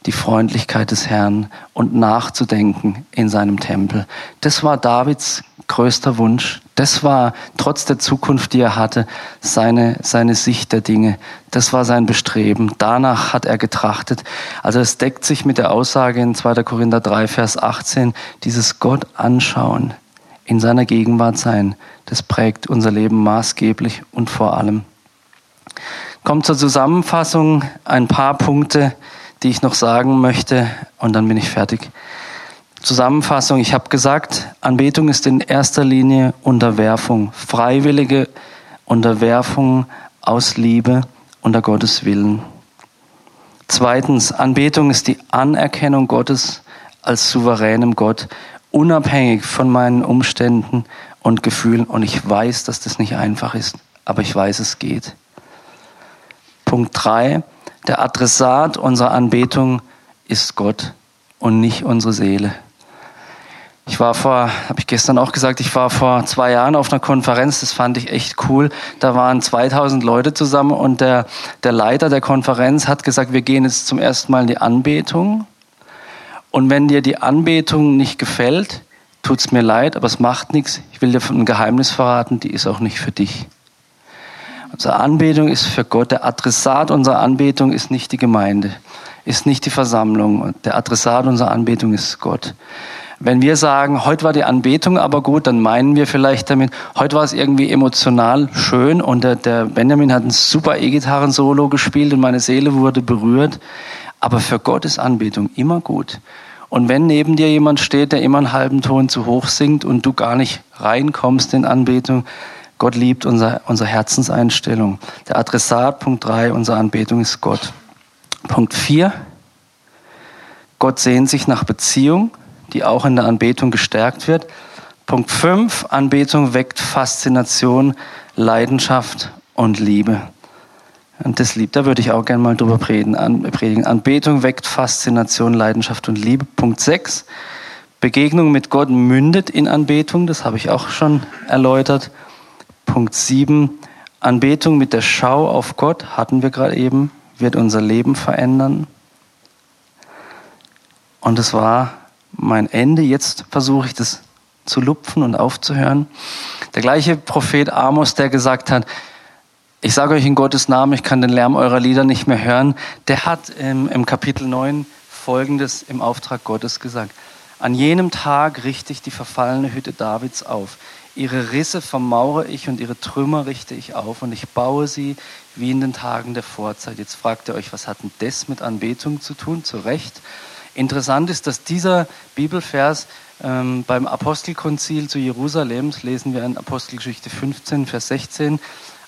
die Freundlichkeit des Herrn und nachzudenken in seinem Tempel. Das war Davids größter Wunsch. Das war trotz der Zukunft, die er hatte, seine, seine Sicht der Dinge. Das war sein Bestreben. Danach hat er getrachtet. Also es deckt sich mit der Aussage in 2. Korinther 3, Vers 18, dieses Gott anschauen, in seiner Gegenwart sein, das prägt unser Leben maßgeblich und vor allem. Kommt zur Zusammenfassung ein paar Punkte, die ich noch sagen möchte und dann bin ich fertig. Zusammenfassung, ich habe gesagt, Anbetung ist in erster Linie Unterwerfung, freiwillige Unterwerfung aus Liebe unter Gottes Willen. Zweitens, Anbetung ist die Anerkennung Gottes als souveränem Gott, unabhängig von meinen Umständen und Gefühlen. Und ich weiß, dass das nicht einfach ist, aber ich weiß, es geht. Punkt drei, der Adressat unserer Anbetung ist Gott und nicht unsere Seele. Ich war vor, habe ich gestern auch gesagt, ich war vor zwei Jahren auf einer Konferenz, das fand ich echt cool. Da waren 2000 Leute zusammen und der, der Leiter der Konferenz hat gesagt, wir gehen jetzt zum ersten Mal in die Anbetung. Und wenn dir die Anbetung nicht gefällt, tut's mir leid, aber es macht nichts. Ich will dir ein Geheimnis verraten, die ist auch nicht für dich. Unsere Anbetung ist für Gott. Der Adressat unserer Anbetung ist nicht die Gemeinde, ist nicht die Versammlung. Der Adressat unserer Anbetung ist Gott. Wenn wir sagen, heute war die Anbetung aber gut, dann meinen wir vielleicht damit, heute war es irgendwie emotional schön und der, der Benjamin hat ein super E-Gitarren-Solo gespielt und meine Seele wurde berührt. Aber für Gott ist Anbetung immer gut. Und wenn neben dir jemand steht, der immer einen halben Ton zu hoch singt und du gar nicht reinkommst in Anbetung, Gott liebt unser, unsere Herzenseinstellung. Der Adressat, Punkt drei unserer Anbetung ist Gott. Punkt vier Gott sehnt sich nach Beziehung die auch in der Anbetung gestärkt wird. Punkt 5, Anbetung weckt Faszination, Leidenschaft und Liebe. Und das liebt, da würde ich auch gerne mal drüber predigen. Anbetung weckt Faszination, Leidenschaft und Liebe. Punkt 6, Begegnung mit Gott mündet in Anbetung, das habe ich auch schon erläutert. Punkt 7, Anbetung mit der Schau auf Gott, hatten wir gerade eben, wird unser Leben verändern. Und es war mein Ende. Jetzt versuche ich das zu lupfen und aufzuhören. Der gleiche Prophet Amos, der gesagt hat, ich sage euch in Gottes Namen, ich kann den Lärm eurer Lieder nicht mehr hören, der hat im, im Kapitel 9 Folgendes im Auftrag Gottes gesagt. An jenem Tag richte ich die verfallene Hütte Davids auf. Ihre Risse vermauere ich und ihre Trümmer richte ich auf und ich baue sie wie in den Tagen der Vorzeit. Jetzt fragt ihr euch, was hat denn das mit Anbetung zu tun? Zu Recht. Interessant ist, dass dieser Bibelvers ähm, beim Apostelkonzil zu Jerusalem, das lesen wir in Apostelgeschichte 15, Vers 16,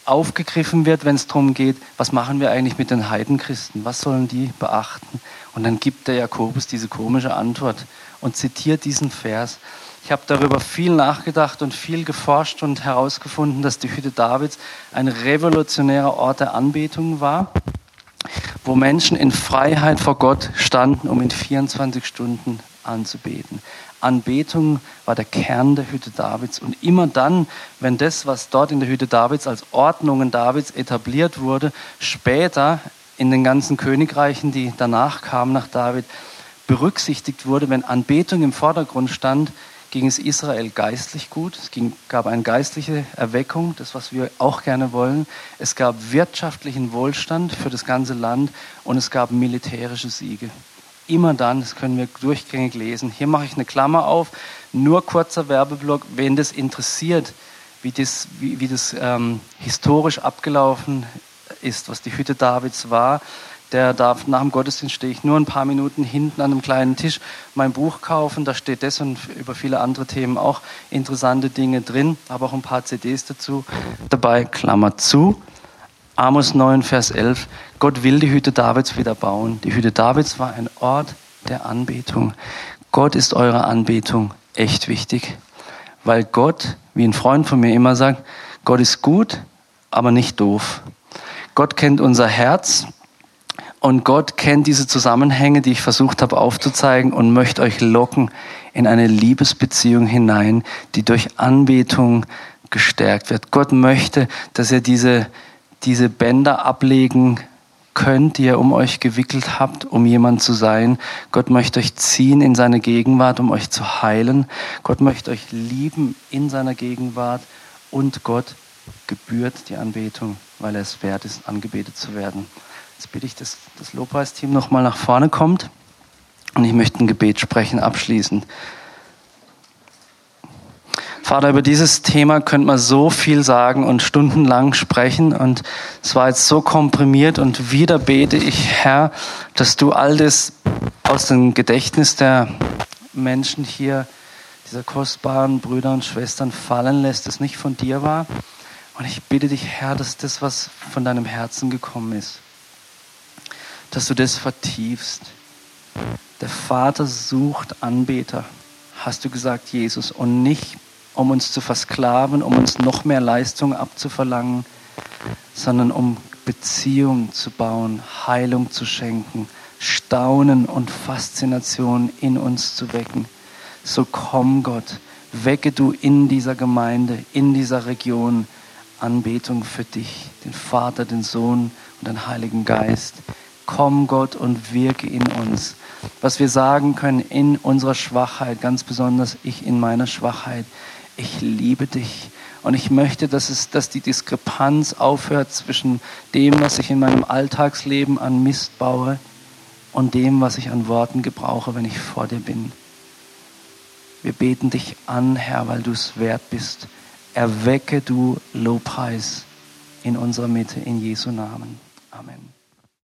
aufgegriffen wird, wenn es darum geht, was machen wir eigentlich mit den Heidenchristen, was sollen die beachten? Und dann gibt der Jakobus diese komische Antwort und zitiert diesen Vers. Ich habe darüber viel nachgedacht und viel geforscht und herausgefunden, dass die Hütte Davids ein revolutionärer Ort der Anbetung war wo Menschen in Freiheit vor Gott standen, um in 24 Stunden anzubeten. Anbetung war der Kern der Hütte Davids. Und immer dann, wenn das, was dort in der Hütte Davids als Ordnungen Davids etabliert wurde, später in den ganzen Königreichen, die danach kamen nach David, berücksichtigt wurde, wenn Anbetung im Vordergrund stand, ging es Israel geistlich gut. Es ging, gab eine geistliche Erweckung, das, was wir auch gerne wollen. Es gab wirtschaftlichen Wohlstand für das ganze Land und es gab militärische Siege. Immer dann, das können wir durchgängig lesen. Hier mache ich eine Klammer auf, nur kurzer Werbeblock, wen das interessiert, wie das, wie, wie das ähm, historisch abgelaufen ist, was die Hütte Davids war der darf nach dem Gottesdienst stehe ich nur ein paar Minuten hinten an einem kleinen Tisch mein Buch kaufen. Da steht das und über viele andere Themen auch interessante Dinge drin, aber auch ein paar CDs dazu dabei. Klammer zu. Amos 9, Vers 11. Gott will die Hütte Davids wieder bauen. Die Hütte Davids war ein Ort der Anbetung. Gott ist eure Anbetung echt wichtig, weil Gott, wie ein Freund von mir immer sagt, Gott ist gut, aber nicht doof. Gott kennt unser Herz und Gott kennt diese Zusammenhänge, die ich versucht habe aufzuzeigen und möchte euch locken in eine Liebesbeziehung hinein, die durch Anbetung gestärkt wird. Gott möchte, dass ihr diese, diese Bänder ablegen könnt, die ihr um euch gewickelt habt, um jemand zu sein. Gott möchte euch ziehen in seine Gegenwart, um euch zu heilen. Gott möchte euch lieben in seiner Gegenwart und Gott gebührt die Anbetung, weil er es wert ist, angebetet zu werden. Jetzt bitte ich, dass das Lobpreisteam nochmal nach vorne kommt und ich möchte ein Gebet sprechen abschließend. Vater, über dieses Thema könnte man so viel sagen und stundenlang sprechen und es war jetzt so komprimiert und wieder bete ich, Herr, dass du all das aus dem Gedächtnis der Menschen hier, dieser kostbaren Brüder und Schwestern fallen lässt, das nicht von dir war. Und ich bitte dich, Herr, dass das, was von deinem Herzen gekommen ist, dass du das vertiefst. Der Vater sucht Anbeter, hast du gesagt, Jesus, und nicht um uns zu versklaven, um uns noch mehr Leistung abzuverlangen, sondern um Beziehung zu bauen, Heilung zu schenken, Staunen und Faszination in uns zu wecken. So komm Gott, wecke du in dieser Gemeinde, in dieser Region Anbetung für dich, den Vater, den Sohn und den Heiligen Geist. Komm Gott und wirke in uns. Was wir sagen können in unserer Schwachheit, ganz besonders ich in meiner Schwachheit, ich liebe dich. Und ich möchte, dass, es, dass die Diskrepanz aufhört zwischen dem, was ich in meinem Alltagsleben an Mist baue und dem, was ich an Worten gebrauche, wenn ich vor dir bin. Wir beten dich an, Herr, weil du es wert bist. Erwecke du Lobpreis in unserer Mitte, in Jesu Namen. Amen.